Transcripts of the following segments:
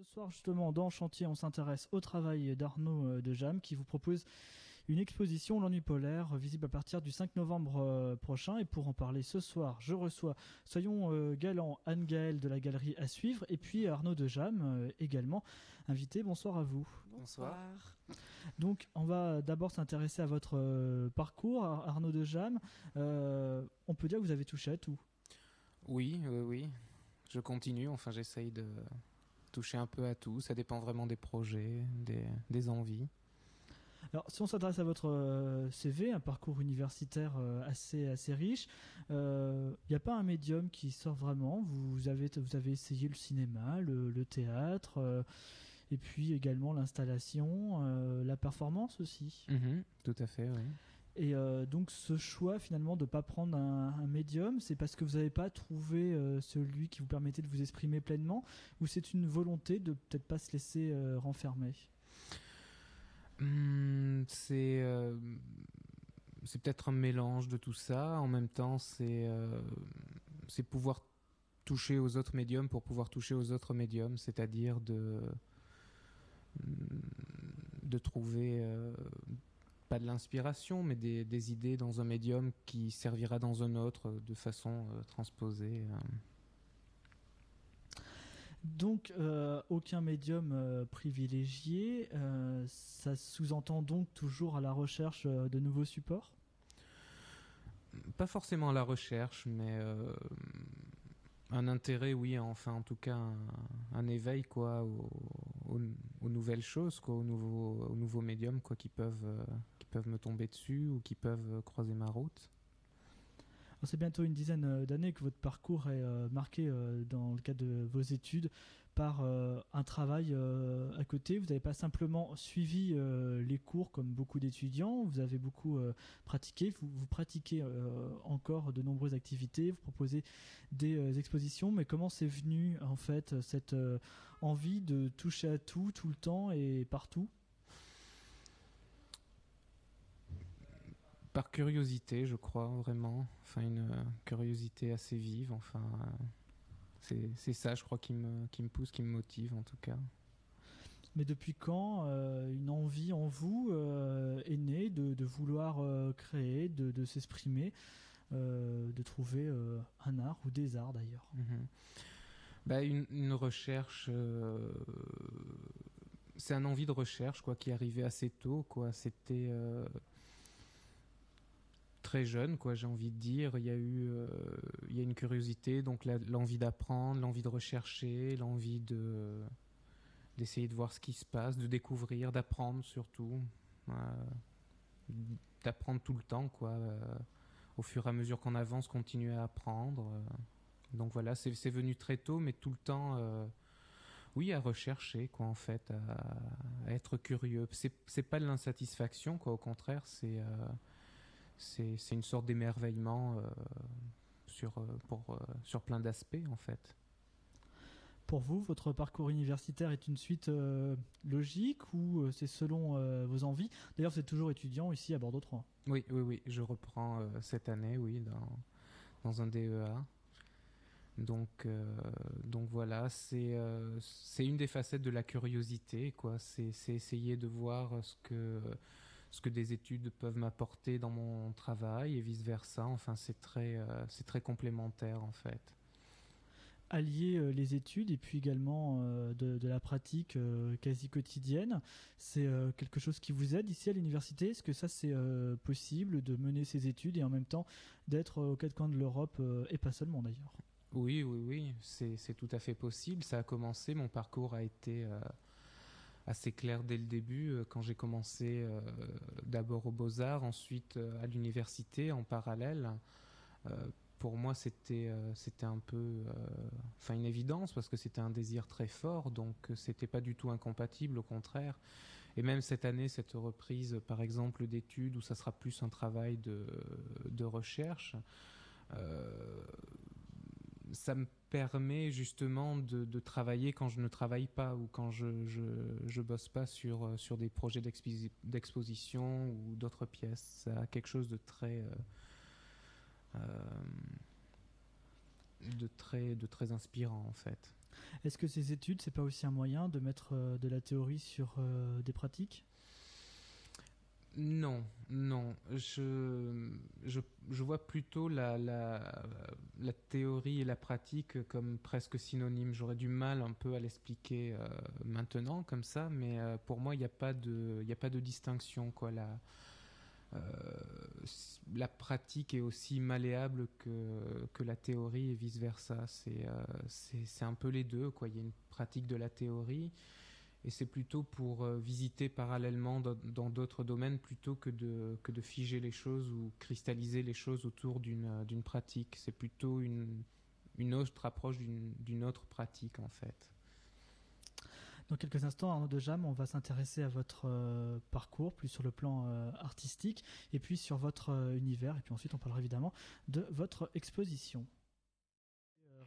Ce soir, justement, dans Chantier, on s'intéresse au travail d'Arnaud euh, de Jam qui vous propose une exposition L'ennui polaire visible à partir du 5 novembre euh, prochain. Et pour en parler ce soir, je reçois, soyons euh, galants, Anne-Gaëlle de la galerie à suivre et puis Arnaud de Jam également invité. Bonsoir à vous. Bonsoir. Donc, on va d'abord s'intéresser à votre parcours, Arnaud de Jam. on peut dire que vous avez touché à tout. Oui, oui, oui. Je continue, enfin j'essaye de toucher un peu à tout. Ça dépend vraiment des projets, des, envies. Alors, si on s'adresse à votre euh, CV, un parcours universitaire euh, assez assez riche, il euh, n'y a pas un médium qui sort vraiment? Vous avez vous avez essayé le cinéma, le, théâtre, et puis également l'installation, la performance aussi? Mm-hmm, tout à fait, oui. Et euh, donc ce choix finalement de pas prendre un, médium, c'est parce que vous n'avez pas trouvé euh, celui qui vous permettait de vous exprimer pleinement, ou c'est une volonté de peut-être pas se laisser euh, renfermer? Hmm, C'est c'est peut-être un mélange de tout ça. En même temps, c'est c'est pouvoir toucher aux autres médiums pour pouvoir toucher aux autres médiums, c'est-à-dire de de trouver pas de l'inspiration, mais des, idées dans un médium qui servira dans un autre euh, de façon euh, transposée. Euh. Donc, aucun médium privilégié. ça sous-entend donc toujours à la recherche de nouveaux supports? Pas forcément à la recherche, mais un intérêt, oui, enfin en tout cas un, éveil quoi aux, nouvelles choses, quoi, aux nouveaux, aux nouveaux médiums quoi qui peuvent qui peuvent me tomber dessus ou qui peuvent croiser ma route. C'est bientôt une dizaine euh, d'années que votre parcours est euh, marqué euh, dans le cadre de vos études par un travail à côté. Vous n'avez pas simplement suivi les cours comme beaucoup d'étudiants, vous avez beaucoup pratiqué, vous, vous pratiquez encore de nombreuses activités, vous proposez des expositions, mais comment c'est venu en fait cette envie de toucher à tout, tout le temps et partout? Par curiosité, je crois, vraiment. Enfin, une euh, curiosité assez vive. Enfin, euh, c'est ça, je crois, qui me, qui me pousse, qui me motive, en tout cas. Mais depuis quand euh, une envie en vous est née de, vouloir créer, de, s'exprimer, de trouver un art ou des arts d'ailleurs? Mhm. bah, une, une, recherche c'est un envie de recherche quoi qui arrivait assez tôt c'était très jeune, quoi. J'ai envie de dire, il y a eu, euh, il y a une curiosité, donc l'envie d'apprendre, l'envie de rechercher, l'envie de d'essayer de voir ce qui se passe, de découvrir, d'apprendre surtout, euh, d'apprendre tout le temps, quoi. Euh, au fur et à mesure qu'on avance, continuer à apprendre. donc voilà, c'est venu très tôt, mais tout le temps oui à rechercher quoi en fait à, être curieux c'est c'est pas de l'insatisfaction quoi au contraire c'est c'est une sorte d'émerveillement euh, sur, euh, pour, euh, sur plein d'aspects en fait. Pour vous, votre parcours universitaire est une suite logique ou c'est selon vos envies? D'ailleurs, vous êtes toujours étudiant ici à Bordeaux 3. Oui, oui, oui. Je reprends cette année, oui, dans, dans un DEA. Donc, donc voilà, c'est c'est une des facettes de la curiosité, quoi. C'est essayer de voir ce que ce que des études peuvent m'apporter dans mon travail et vice versa. Enfin, c'est très, euh, c'est très complémentaire en fait. Allier euh, les études et puis également euh, de, la pratique quasi quotidienne, c'est quelque chose qui vous aide ici à l'université? Est-ce que ça c'est possible de mener ces études et en même temps d'être aux quatre coins de l'Europe et pas seulement d'ailleurs? Oui, oui, oui, c'est tout à fait possible. Ça a commencé, mon parcours a été assez clair dès le début euh, quand j'ai commencé euh, d'abord aux Beaux-Arts, ensuite euh, à l'université en parallèle. pour moi, c'était c'était un peu enfin une évidence parce que c'était un désir très fort, donc c'était pas du tout incompatible, au contraire. Et même cette année, cette reprise, par exemple, d'études où ça sera plus un travail de de recherche. Ça me permet justement de, travailler quand je ne travaille pas ou quand je je, je bosse pas sur euh, sur des projets d'exposition ou d'autres pièces. Ça a quelque chose de très euh, euh, de très de très inspirant en fait. Est-ce que ces études, c'est pas aussi un moyen de mettre de la théorie sur des pratiques? Non, non. Je, je, je, vois plutôt la, la, la, théorie et la pratique comme presque synonymes. J'aurais du mal un peu à l'expliquer euh, maintenant comme ça, mais euh, pour moi, il n'y a, pas de, a pas de distinction. Quoi. La, euh, la pratique est aussi malléable que, que la théorie et vice-versa. C'est un peu les deux. Il y a une pratique de la théorie et c'est plutôt pour euh, visiter parallèlement dans d'autres domaines plutôt que de, figer les choses ou cristalliser les choses autour d'une euh, pratique. C'est plutôt une, une autre approche d'une autre pratique en fait. Dans quelques instants, Arnaud de Jam, on va s'intéresser à votre euh, parcours, plus sur le plan artistique, et puis sur votre univers, et puis ensuite on parlera évidemment de votre exposition.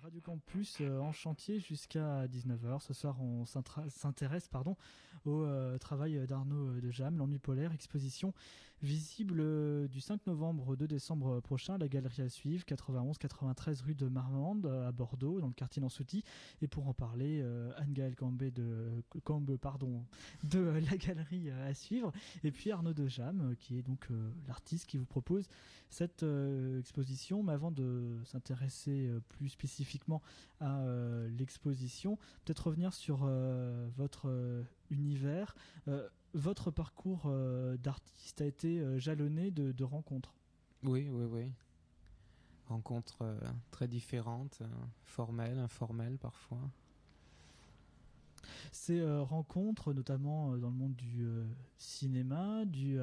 Radio Campus euh, en chantier jusqu'à 19h. Ce soir, on s'intéresse au euh, travail d'Arnaud euh, de Jam, l'ennui polaire, exposition visible du 5 novembre au 2 décembre prochain, la galerie à suivre, 91-93 rue de Marmande à Bordeaux, dans le quartier d'Ansouti. Et pour en parler, Anne-Gaëlle Cambé de, pardon, de la galerie à suivre, et puis Arnaud de Jam, qui est donc l'artiste qui vous propose cette exposition. Mais avant de s'intéresser plus spécifiquement à euh, l'exposition. Peut-être revenir sur euh, votre euh, univers. votre parcours d'artiste a été jalonné de, rencontres. Oui, oui, oui. Rencontres très différentes, formelles, informelles parfois. Ces rencontres, notamment dans le monde du cinéma, du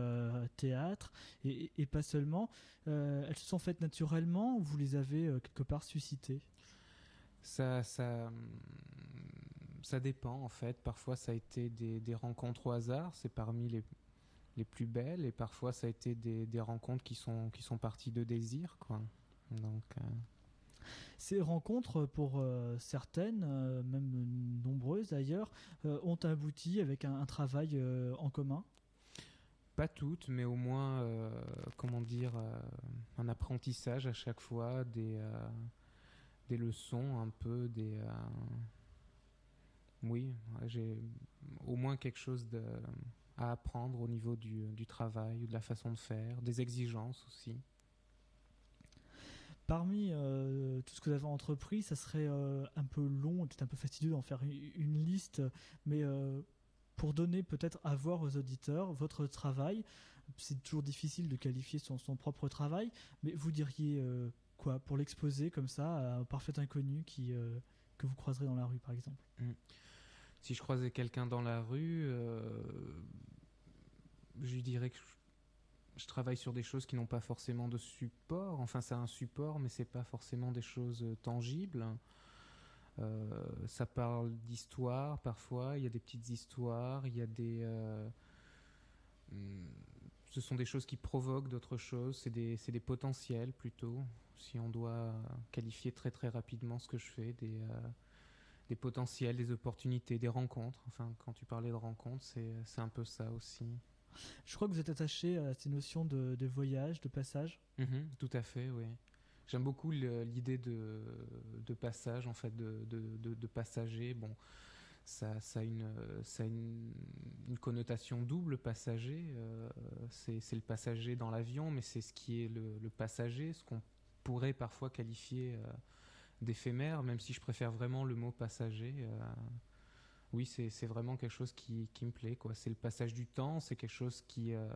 théâtre, et, et, pas seulement, elles se sont faites naturellement ou vous les avez quelque part suscitées? Ça, ça, ça dépend en fait. Parfois, ça a été des, des rencontres au hasard, c'est parmi les, les plus belles, et parfois, ça a été des, des rencontres qui sont, qui sont parties de désir, quoi. Donc. Euh, Ces rencontres, pour euh, certaines, euh, même nombreuses d'ailleurs, ont abouti avec un, un travail en commun? Pas toutes, mais au moins, comment dire, un apprentissage à chaque fois, des, des leçons, un peu des. Euh, oui, j'ai au moins quelque chose à apprendre au niveau du, du travail, de la façon de faire, des exigences aussi. Parmi euh, tout ce que vous avez entrepris, ça serait euh, un peu long, peut-être un peu fastidieux d'en faire une, liste, mais pour donner peut-être à voir aux auditeurs votre travail, c'est toujours difficile de qualifier son, son, propre travail, mais vous diriez pour l'exposer comme ça à un parfait inconnu qui, euh, que vous croiserez dans la rue, par exemple mm. Si je croisais quelqu'un dans la rue, euh, je lui dirais que je, travaille sur des choses qui n'ont pas forcément de support. Enfin, c'est un support, mais c'est pas forcément des choses tangibles. Euh, ça parle d'histoire parfois. Il y a des petites histoires. Il y a des mm, ce sont des choses qui provoquent d'autres choses, c'est des, des, potentiels plutôt si on doit qualifier très très rapidement ce que je fais, des, euh, des potentiels, des opportunités, des rencontres. Enfin, quand tu parlais de rencontres, c'est un peu ça aussi. Je crois que vous êtes attaché à ces notions de, de voyage, de passage. Mhm, tout à fait, oui. J'aime beaucoup l'idée de, de, passage, en fait, de, de, de passager. Bon, ça, ça, a une, ça a une, une connotation double, passager. Euh, c'est le passager dans l'avion, mais c'est ce qui est le, le passager, ce qu'on pourrait parfois qualifier euh, d'éphémère, même si je préfère vraiment le mot passager. Euh, oui, c'est vraiment quelque chose qui, qui me plaît. C'est le passage du temps, c'est quelque chose qui, euh,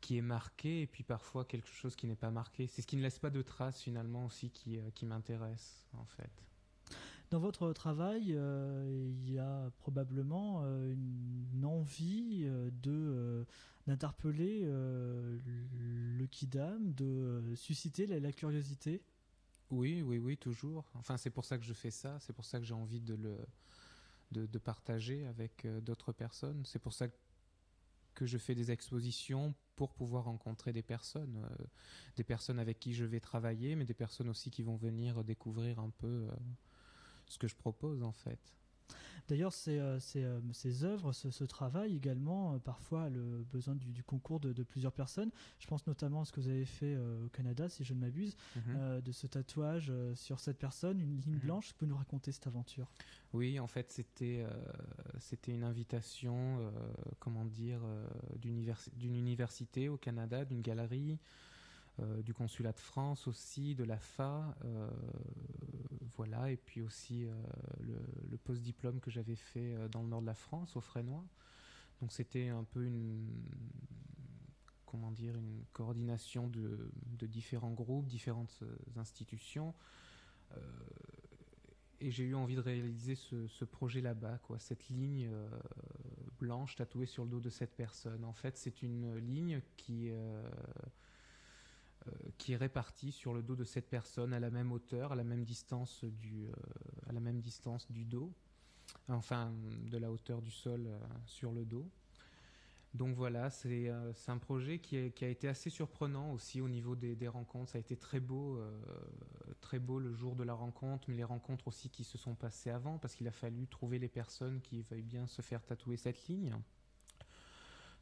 qui est marqué, et puis parfois quelque chose qui n'est pas marqué. C'est ce qui ne laisse pas de traces finalement aussi qui, qui m'intéresse en fait. Dans votre travail, il y a probablement une envie de d'interpeller euh, le kidam, de euh, susciter la, curiosité Oui, oui, oui, toujours. Enfin, c'est pour ça que je fais ça, c'est pour ça que j'ai envie de le de, partager avec euh, d'autres personnes. C'est pour ça que je fais des expositions pour pouvoir rencontrer des personnes, des personnes avec qui je vais travailler, mais des personnes aussi qui vont venir découvrir un peu ce que je propose en fait. D'ailleurs, ces, euh, ces, euh, ces œuvres, ce, ce travail également, euh, parfois le besoin du, du concours de, de plusieurs personnes. Je pense notamment à ce que vous avez fait au Canada, si je ne m'abuse, Mhm. euh, de ce tatouage sur cette personne, une ligne Mhm. blanche. Vous pouvez nous raconter cette aventure? Oui, en fait, c'était euh, c'était une invitation, euh, comment dire, d'univers- d'une université au Canada, d'une galerie, euh, du consulat de France aussi, de la FA, euh, voilà, et puis aussi euh, le, post-diplôme que j'avais fait dans le nord de la France, au Frénois. Donc c'était un peu une comment dire une coordination de, différents groupes, différentes institutions. Et j'ai eu envie de réaliser ce, ce projet là-bas, quoi, cette ligne blanche tatouée sur le dos de cette personne. En fait, c'est une ligne qui, qui est répartie sur le dos de cette personne à la même hauteur, à la même distance du, euh, à la même distance du dos, enfin de la hauteur du sol euh, sur le dos. Donc voilà, c'est euh, un projet qui, a été assez surprenant aussi au niveau des, rencontres. Ça a été très beau, euh, très beau le jour de la rencontre, mais les rencontres aussi qui se sont passées avant, parce qu'il a fallu trouver les personnes qui veuillent bien se faire tatouer cette ligne.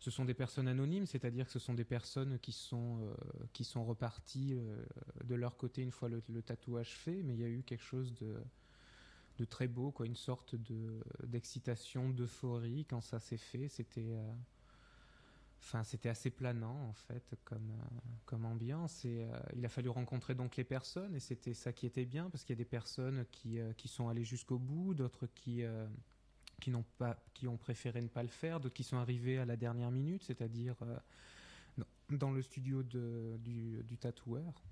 Ce sont des personnes anonymes, c'est-à-dire que ce sont des personnes qui sont, euh, qui sont reparties euh, de leur côté une fois le, tatouage fait, mais il y a eu quelque chose de, de très beau, quoi, une sorte de d'excitation, d'euphorie quand ça s'est fait. C'était euh, c'était assez planant en fait comme, comme ambiance il a fallu rencontrer donc les personnes et c'était ça qui était bien parce qu'il y a des personnes qui, qui sont allées jusqu'au bout, d'autres qui, qui, n'ont pas, qui ont préféré ne pas le faire, d'autres qui sont arrivés à la dernière minute, c'est-à-dire euh, dans- le studio de, du, du tatoueur.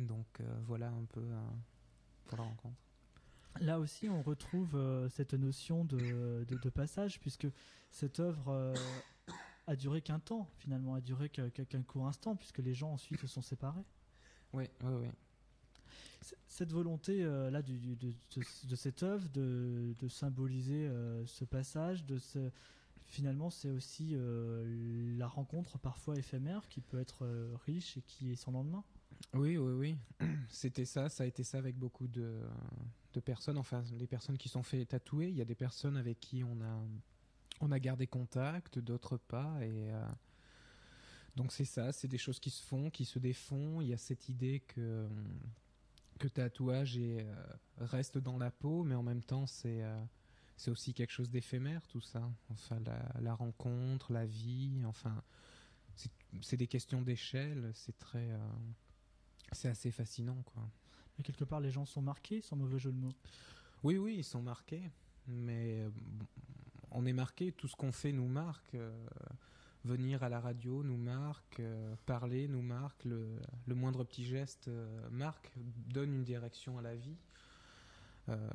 Donc euh, voilà un peu euh, pour la rencontre. Là aussi, on retrouve cette notion de, de- de passage, puisque cette œuvre a duré qu'un temps, finalement, a duré qu'un court instant, puisque les gens ensuite se sont séparés. Oui, oui, oui. Cette volonté euh, là de, cette œuvre de, symboliser euh, ce passage, de finalement, c'est aussi euh, la rencontre parfois éphémère qui peut être riche et qui est sans lendemain. Oui, oui, oui. C'était ça, ça a été ça avec beaucoup de, personnes, enfin les personnes qui sont fait tatouer. Il y a des personnes avec qui on a, on a gardé contact, d'autres pas. Et donc c'est ça, c'est des choses qui se font, qui se défont. Il y a cette idée que, que tatouage euh, reste dans la peau, mais en même temps c'est euh, c'est aussi quelque chose d'éphémère tout ça. Enfin la, la rencontre, la vie, enfin c'est- des questions d'échelle, c'est très... euh, c'est assez fascinant, quoi. Mais quelque part, les gens sont marqués, sans mauvais jeu de mots. Oui, oui, ils sont marqués, mais on est marqué, tout ce qu'on fait nous marque. Venir à la radio nous marque, euh, parler nous marque, le, le moindre petit geste euh, marque, donne une direction à la vie. Euh,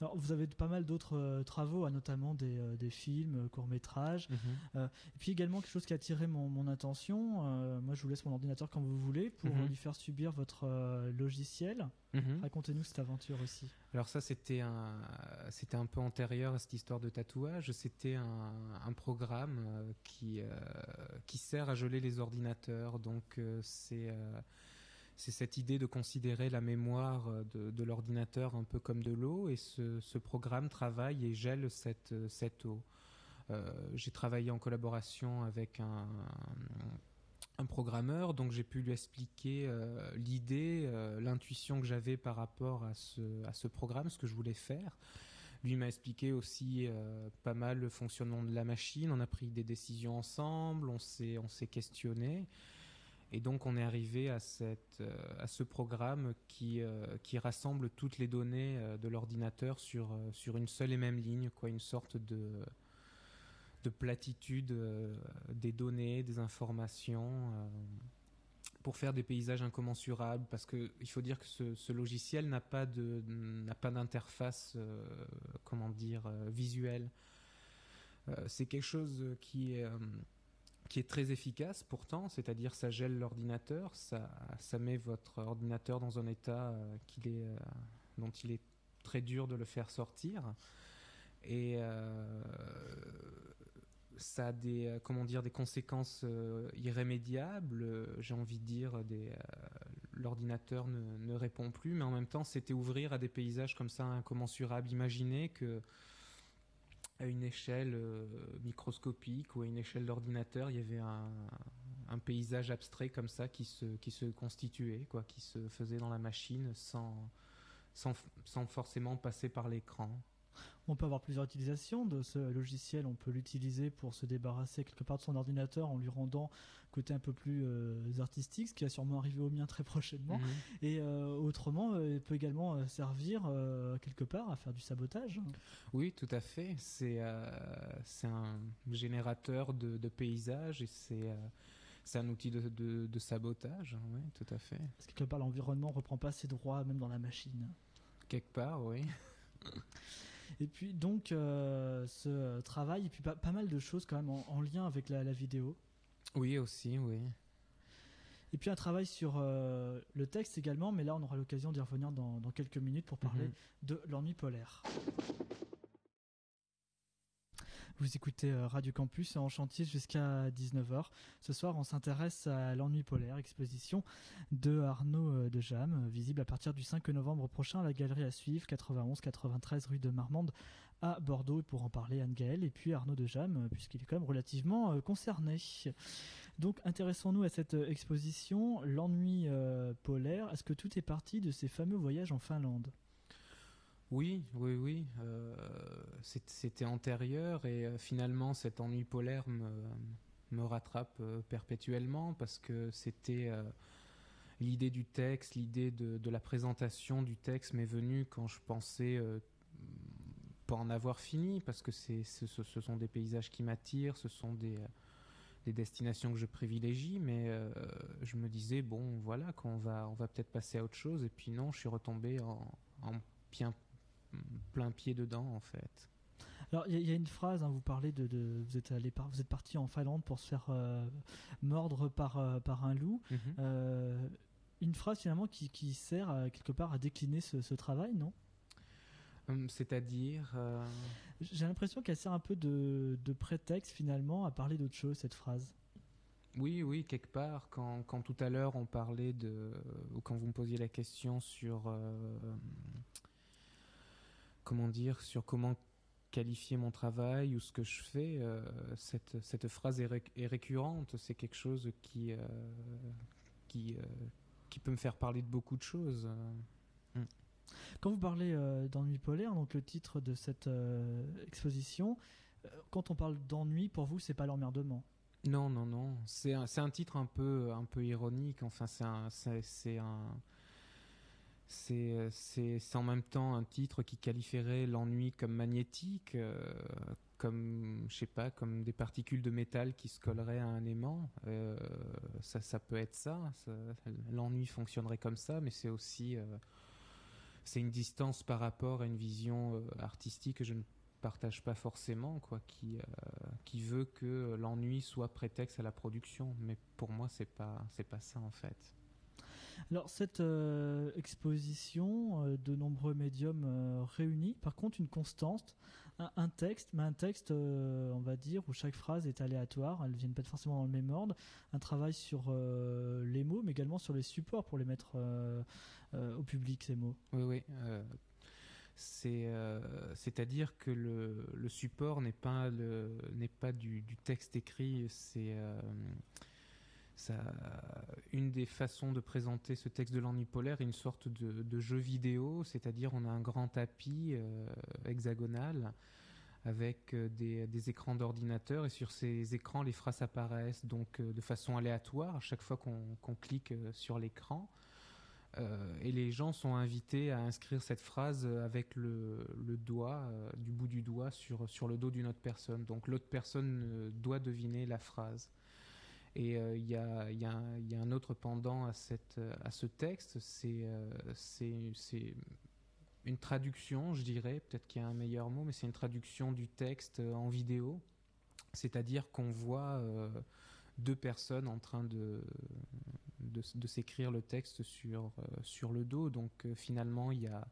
Alors, vous avez pas mal d'autres euh, travaux, hein, notamment des, euh, des films, euh, courts-métrages. Et puis également quelque chose qui a attiré mon, mon attention. euh, moi, je vous laisse mon ordinateur quand vous voulez pour Mhm. lui faire subir votre euh, logiciel. mhm. Racontez-nous cette aventure aussi. Alors ça, c'était un, c'était un peu antérieur à cette histoire de tatouage. C'était un, un programme euh, qui, euh, qui sert à geler les ordinateurs. Donc euh, c'est, euh, c'est cette idée de considérer la mémoire euh, de, l'ordinateur un peu comme de l'eau. Et ce, ce programme travaille et gèle cette, cette eau. Euh, j'ai travaillé en collaboration avec un, programmeur, donc j'ai pu lui expliquer euh, l'idée, euh, l'intuition que j'avais par rapport à ce, à ce programme, ce que je voulais faire. Lui m'a expliqué aussi euh, pas mal le fonctionnement de la machine. On a pris des décisions ensemble, on s'est, on s'est questionné. Et donc on est arrivé à, cette, euh, à ce programme qui, euh, qui rassemble toutes les données euh, de l'ordinateur sur, sur une seule et même ligne, quoi, une sorte de, de platitude des données, des informations, pour faire des paysages incommensurables. Parce que il faut dire que ce, logiciel n'a pas d'interface, comment dire, visuelle. C'est quelque chose qui est qui est très efficace pourtant, c'est-à-dire ça gèle l'ordinateur, ça, ça met votre ordinateur dans un état euh, euh, dont il est très dur de le faire sortir. Et euh, ça a des, comment dire, des conséquences irrémédiables, j'ai envie de dire, l'ordinateur ne, répond plus, mais en même temps, c'était ouvrir à des paysages comme ça incommensurables. Imaginer que à une échelle euh, microscopique ou à une échelle d'ordinateur, il y avait un, paysage abstrait comme ça qui se, qui se constituait, quoi, qui se faisait dans la machine sans, sans, sans forcément passer par l'écran. On peut avoir plusieurs utilisations de ce logiciel. On peut l'utiliser pour se débarrasser quelque part de son ordinateur en lui rendant côté un peu plus euh, artistique, ce qui va sûrement arriver au mien très prochainement. Mhm. Et euh, autrement, euh, il peut également servir quelque part à faire du sabotage. Oui, tout à fait. C'est un générateur de, de paysages et c'est c'est un outil de, de, sabotage, oui, tout à fait. Parce que quelque part, l'environnement ne reprend pas ses droits, même dans la machine. Quelque part, oui. Et puis donc euh, ce travail, et puis pas, mal de choses quand même en, lien avec la, vidéo. Oui, aussi, oui. Et puis un travail sur euh, le texte également, mais là on aura l'occasion d'y revenir dans, quelques minutes pour parler mhm. de l'ennui polaire. Vous écoutez euh, Radio Campus en chantier jusqu'à 19h. Ce soir, on s'intéresse à l'ennui polaire, exposition de Arnaud euh, de Jam, visible à partir du 5 novembre prochain à la galerie à suivre, 91-93 rue de Marmande à Bordeaux. Pour en parler, Anne-Gaëlle et puis Arnaud de Jam, euh, puisqu'il est quand même relativement concerné. Donc intéressons-nous à cette exposition, l'ennui polaire. Est-ce que tout est parti de ces fameux voyages en Finlande? Oui, oui, oui. Euh, c'était antérieur et euh, finalement cet ennui polaire me, rattrape euh, perpétuellement parce que c'était l'idée du texte, l'idée de, la présentation du texte m'est venue quand je pensais pas en avoir fini parce que ce, sont des paysages qui m'attirent, ce sont des, destinations que je privilégie, mais je me disais bon voilà qu'on va on va peut-être passer à autre chose et puis non, je suis retombé en, en plein pied dedans en fait. Alors il y, a une phrase, hein, vous parlez de, vous êtes allé vous êtes parti en Finlande pour se faire euh, mordre par euh, par un loup. Mhm. Euh, une phrase finalement qui, qui sert quelque part à décliner ce, travail, non? Hum, C'est-à-dire J'ai l'impression qu'elle sert un peu de, de, prétexte finalement à parler d'autre chose cette phrase. Oui, oui, quelque part. Quand, quand tout à l'heure on parlait de, ou quand vous me posiez la question sur comment dire, sur comment qualifier mon travail ou ce que je fais, euh, cette, cette, phrase est, récurrente. C'est quelque chose qui, euh, qui, euh, qui peut me faire parler de beaucoup de choses. Mm. Quand vous parlez d'ennui polaire, donc le titre de cette exposition, quand on parle d'ennui, pour vous, c'est pas l'emmerdement? Non, non, non. C'est un, un, titre un peu, un peu ironique. Enfin, c'est un, c'est un c'est en même temps un titre qui qualifierait l'ennui comme magnétique, euh, comme je sais pas, comme des particules de métal qui se colleraient à un aimant. Euh, ça, peut être ça. l'ennui fonctionnerait comme ça, mais c'est aussi euh, c'est une distance par rapport à une vision artistique que je ne partage pas forcément, quoi, qui qui veut que l'ennui soit prétexte à la production. Mais pour moi, c'est pas c'est pas ça en fait. Alors cette euh, exposition, euh, de nombreux médiums euh, réunis, par contre une constante, un, texte, mais un texte, on va dire, où chaque phrase est aléatoire, elles ne viennent pas forcément dans le même ordre, un travail sur les mots, mais également sur les supports pour les mettre au public, ces mots. Oui, oui. c'est-à-dire que le, support n'est pas, du, texte écrit, c'est une des façons de présenter ce texte de l'ennui polaire est une sorte de, jeu vidéo, c'est-à-dire on a un grand tapis euh, hexagonal avec euh, des, écrans d'ordinateur et sur ces écrans les phrases apparaissent donc euh, de façon aléatoire à chaque fois qu'on clique sur l'écran. et les gens sont invités à inscrire cette phrase avec le, doigt, du bout du doigt sur, sur le dos d'une autre personne. Donc l'autre personne doit deviner la phrase. Et euh, il y, a, un autre pendant à, à ce texte, c'est euh, une traduction, je dirais, peut-être qu'il y a un meilleur mot, mais c'est une traduction du texte en vidéo. C'est-à-dire qu'on voit euh, deux personnes en train de, s'écrire le texte sur, le dos. Donc finalement, il y a,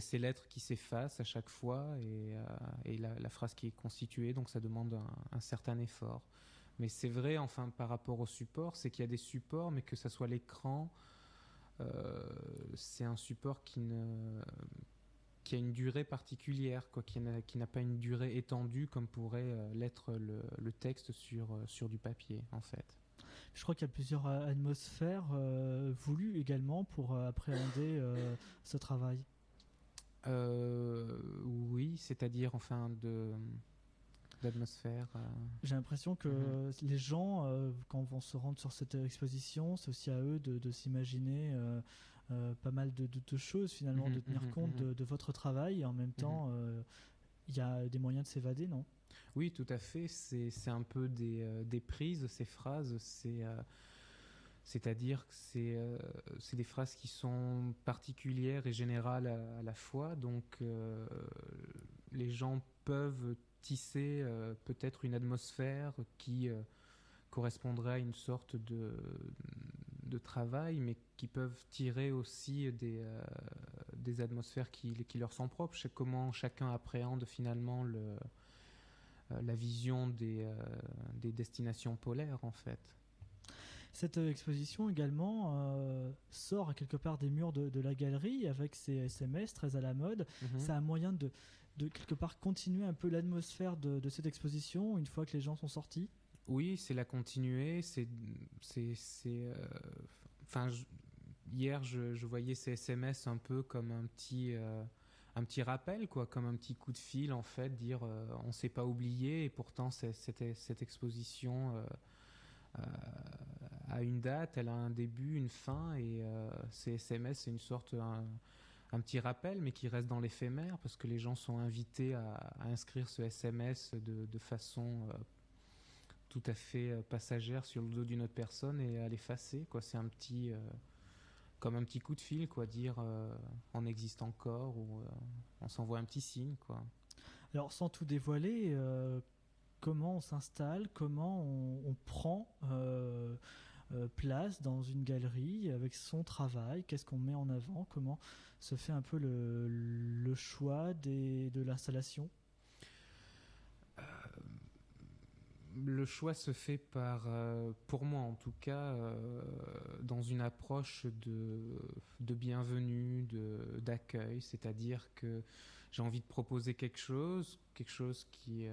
ces lettres qui s'effacent à chaque fois et, la, phrase qui est constituée. Donc ça demande un certain effort. Mais c'est vrai, enfin, par rapport au support, c'est qu'il y a des supports, mais que ce soit l'écran, c'est un support qui ne qui a une durée particulière, quoi, qui n'a pas une durée étendue comme pourrait l'être le, texte sur, sur du papier, en fait. Je crois qu'il y a plusieurs atmosphères voulues également pour appréhender ce travail. oui, c'est-à-dire enfin de d'atmosphère. Euh. J'ai l'impression que mhm. les gens, euh, quand vont se rendre sur cette exposition, c'est aussi à eux de, s'imaginer euh, pas mal de, choses finalement, de mhm, tenir mhm, compte de, votre travail et en même temps, il y a des moyens de s'évader, non? Oui, tout à fait. C'est un peu des, des, prises, ces phrases. C'est c'est-à-dire que c'est des phrases qui sont particulières et générales à, la fois. Donc, les gens peuvent tisser euh, peut-être une atmosphère qui euh, correspondrait à une sorte de, de travail, mais qui peuvent tirer aussi des, euh, des atmosphères qui, qui, leur sont propres. Sais comment chacun appréhende finalement le, la vision des, des destinations polaires, en fait. Cette exposition également sort quelque part des murs de, la galerie avec ses SMS très à la mode. Mhm. C'est un moyen de, de quelque part continuer un peu l'atmosphère de, cette exposition une fois que les gens sont sortis Oui, c'est la continuer. C'est, c'est, euh, hier, je, voyais ces SMS un peu comme un petit, euh, un petit rappel, quoi, comme un petit coup de fil en fait, dire euh, on s'est pas oublié et pourtant cette, exposition. a une date, elle a un début, une fin, et ces SMS, c'est une sorte, un petit rappel, mais qui reste dans l'éphémère, parce que les gens sont invités à, inscrire ce SMS de, façon euh, tout à fait euh, passagère sur le dos d'une autre personne et à l'effacer. C'est un petit, euh, comme un petit coup de fil, quoi, dire on existe encore ou on s'envoie un petit signe, quoi. Alors, sans tout dévoiler, comment on s'installe, comment on prend place dans une galerie avec son travail, qu'est-ce qu'on met en avant, comment se fait un peu le, choix des, de l'installation? Euh, le choix se fait par, euh, pour moi en tout cas, euh, dans une approche de, de bienvenue, d'accueil, c'est-à-dire que j'ai envie de proposer quelque chose, quelque chose qui,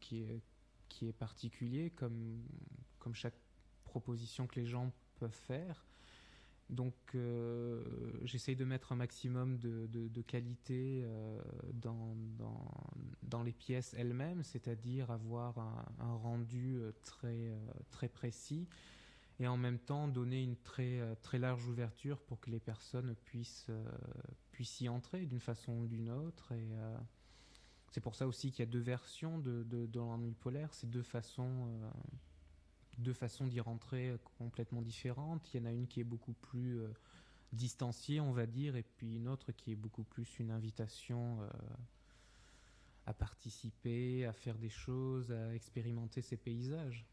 qui, est, qui est particulier, comme, comme chaque proposition que les gens peuvent faire. Donc euh, j'essaye de mettre un maximum de, qualité euh, dans, dans, les pièces elles-mêmes, c'est-à-dire avoir un, rendu euh, très, très précis et en même temps donner une très, très large ouverture pour que les personnes puissent, puissent y entrer d'une façon ou d'une autre. Et c'est pour ça aussi qu'il y a deux versions de, de, de l'ennui polaire, c'est deux façons deux façons d'y rentrer complètement différentes. Il y en a une qui est beaucoup plus euh, distanciée, on va dire, et puis une autre qui est beaucoup plus une invitation euh, à participer, à faire des choses, à expérimenter ces paysages.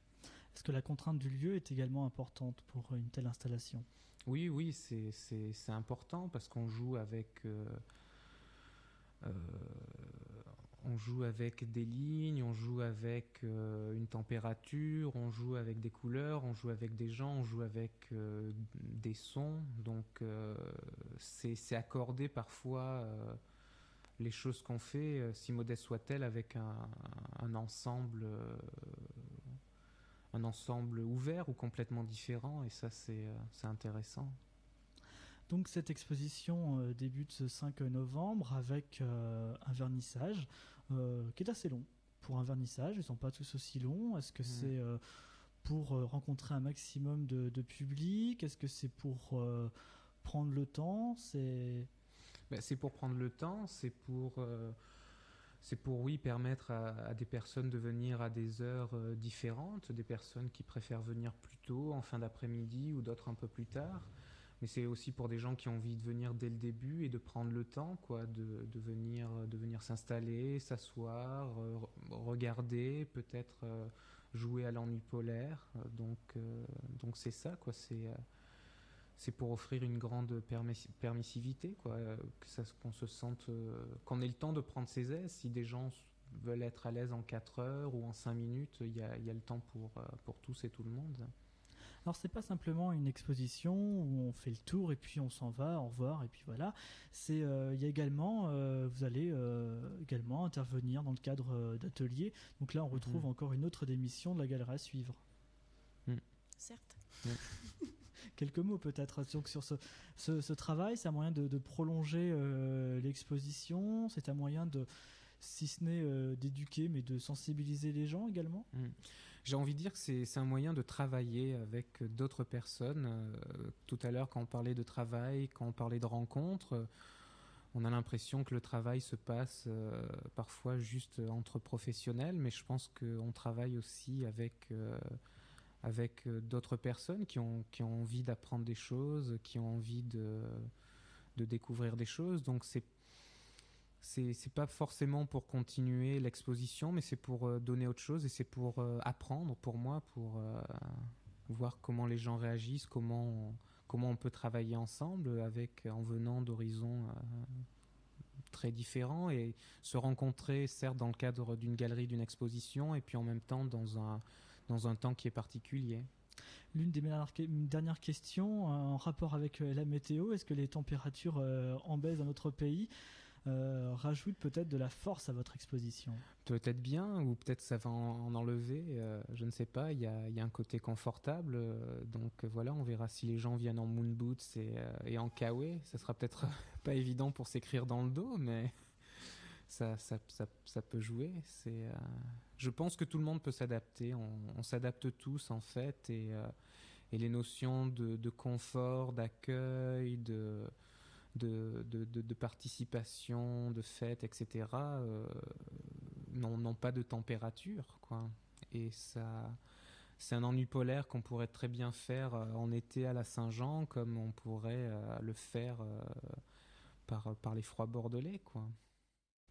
Est-ce que la contrainte du lieu est également importante pour une telle installation? Oui, oui, c'est important parce qu'on joue avec... Euh, on joue avec des lignes, on joue avec euh, une température, on joue avec des couleurs, on joue avec des gens, on joue avec euh, des sons. Donc euh, c'est accorder parfois les choses qu'on fait, si modeste soit-elle, avec un, ensemble un ensemble ouvert ou complètement différent. Et ça c'est intéressant. Donc cette exposition euh, débute ce 5 novembre avec euh, un vernissage euh, qui est assez long. Pour un vernissage, ils ne sont pas tous aussi longs. Est-ce que c'est pour rencontrer un maximum de, public? Est-ce que c'est pour prendre le temps? C'est ben, c'est pour prendre le temps, c'est pour c'est pour oui permettre à, des personnes de venir à des heures différentes, des personnes qui préfèrent venir plus tôt en fin d'après-midi ou d'autres un peu plus tard mais c'est aussi pour des gens qui ont envie de venir dès le début et de prendre le temps, quoi, de, de venir, de venir s'installer, s'asseoir, euh, regarder, peut-être euh, jouer à l'ennui polaire. Donc, euh, donc c'est ça, quoi. C'est c'est pour offrir une grande permissivité, quoi, qu'on se sente, qu'on ait le temps de prendre ses aises. Si des gens veulent être à l'aise en 4 heures ou en 5 minutes, il y a, y a, le temps pour, pour tous et tout le monde. Alors c'est pas simplement une exposition où on fait le tour et puis on s'en va, au revoir et puis voilà. C'est euh, il y a également euh, vous allez euh, également intervenir dans le cadre d'ateliers. Donc là on retrouve Mhm. encore une autre démission de la galerie à suivre. Certes. Quelques mots peut-être donc sur ce, ce, ce travail. C'est un moyen de, de prolonger euh, l'exposition. C'est un moyen de si ce n'est euh, d'éduquer, mais de sensibiliser les gens également? Mm. J'ai envie de dire que c'est un moyen de travailler avec d'autres personnes. Euh, tout à l'heure, quand on parlait de travail, quand on parlait de rencontres, euh, on a l'impression que le travail se passe euh, parfois juste entre professionnels, mais je pense qu'on travaille aussi avec, avec d'autres personnes qui ont, qui ont envie d'apprendre des choses, qui ont envie de, de découvrir des choses. Donc c'est c'est pas forcément pour continuer l'exposition, mais c'est pour euh, donner autre chose et c'est pour euh, apprendre pour moi, pour euh, voir comment les gens réagissent, comment on, comment on peut travailler ensemble avec en venant d'horizons très différents et se rencontrer certes dans le cadre d'une galerie, d'une exposition et puis en même temps dans un dans un temps qui est particulier. L'une des dernières que- dernières questions en rapport avec la météo, est-ce que les températures en baisse dans notre pays? Euh, rajoutent peut-être de la force à votre exposition Peut-être bien, ou peut-être ça va en, en enlever, euh, je ne sais pas. Il y a, un côté confortable, euh, donc voilà, on verra si les gens viennent en moon boots et, euh, et en kawaii. Ça sera peut-être pas évident pour s'écrire dans le dos, mais ça, peut jouer. Je pense que tout le monde peut s'adapter. On, s'adapte tous en fait, et, les notions de confort, d'accueil, de de, de, de- participation, de fête, etc., euh, n'ont pas de température, quoi. Et ça, c'est un ennui polaire qu'on pourrait très bien faire euh, en été à la Saint-Jean, comme on pourrait euh, le faire par, par les froids bordelais, quoi.